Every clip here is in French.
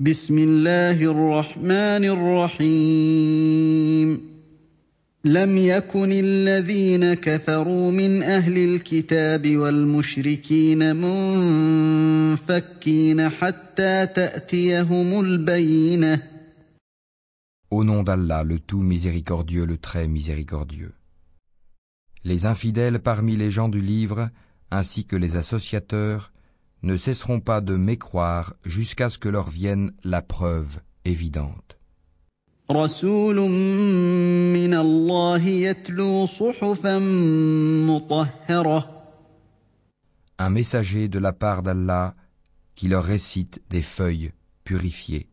بسم الله الرحمن الرحيم لم يكن الذين كفروا من أهل الكتاب والمشركين منفكين حتى تأتيهم البينة Au nom d'Allah, le tout miséricordieux, le très miséricordieux. Les infidèles parmi les gens du livre, ainsi que les associateurs, ne cesseront pas de mécroire jusqu'à ce que leur vienne la preuve évidente. Un messager de la part d'Allah qui leur récite des feuilles purifiées.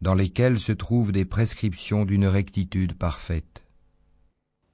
Dans lesquelles se trouvent des prescriptions d'une rectitude parfaite.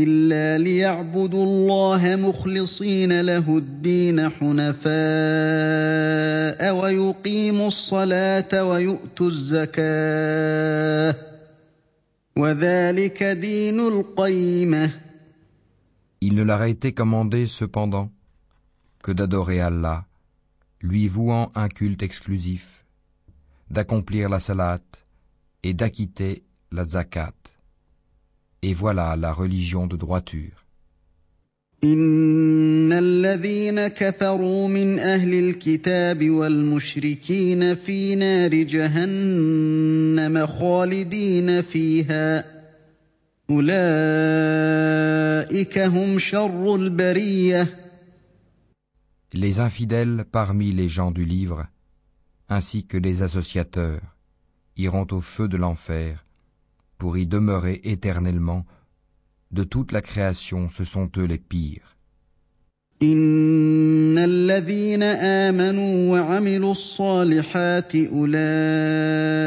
إلا ليعبدوا الله مخلصين له الدين حنفاء ويقيموا الصلاة ويؤتوا الزكاة وذلك دين القيمة Il ne leur a été commandé cependant que d'adorer Allah, lui vouant un culte exclusif, d'accomplir la salat et d'acquitter la zakat. Et voilà la religion de droiture. إن الذين كفروا من أهل الكتاب والمشركين في نار جهنم خالدين فيها أولئك هم شر البرية Les infidèles parmi les gens du livre, ainsi que les associateurs, iront au feu de l'enfer pour y demeurer éternellement. De toute la création, ce sont eux les pires. إن الذين آمنوا وعملوا الصالحات أولئك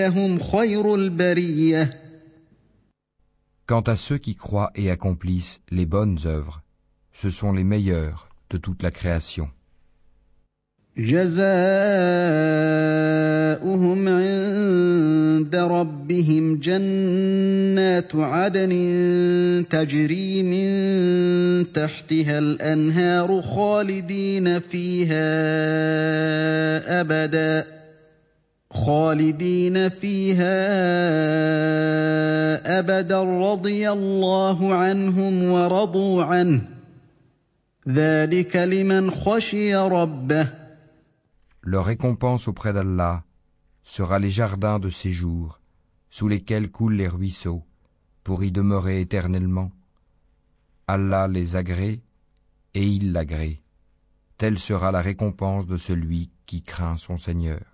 هم خير البرية Quant à ceux qui croient et accomplissent les bonnes œuvres, ce sont les meilleurs de toute la création. جزاؤهم جنات عدن تجري من تحتها الأنهار خالدين فيها أبدا خالدين فيها أبدا. رضي الله عنهم ورضوا عنه. ذلك لمن خشي ربه. Leur récompense auprès d'Allah sera les jardins de séjour, sous lesquels coulent les ruisseaux, pour y demeurer éternellement. Allah les agrée et il l'agrée. Telle sera la récompense de celui qui craint son Seigneur.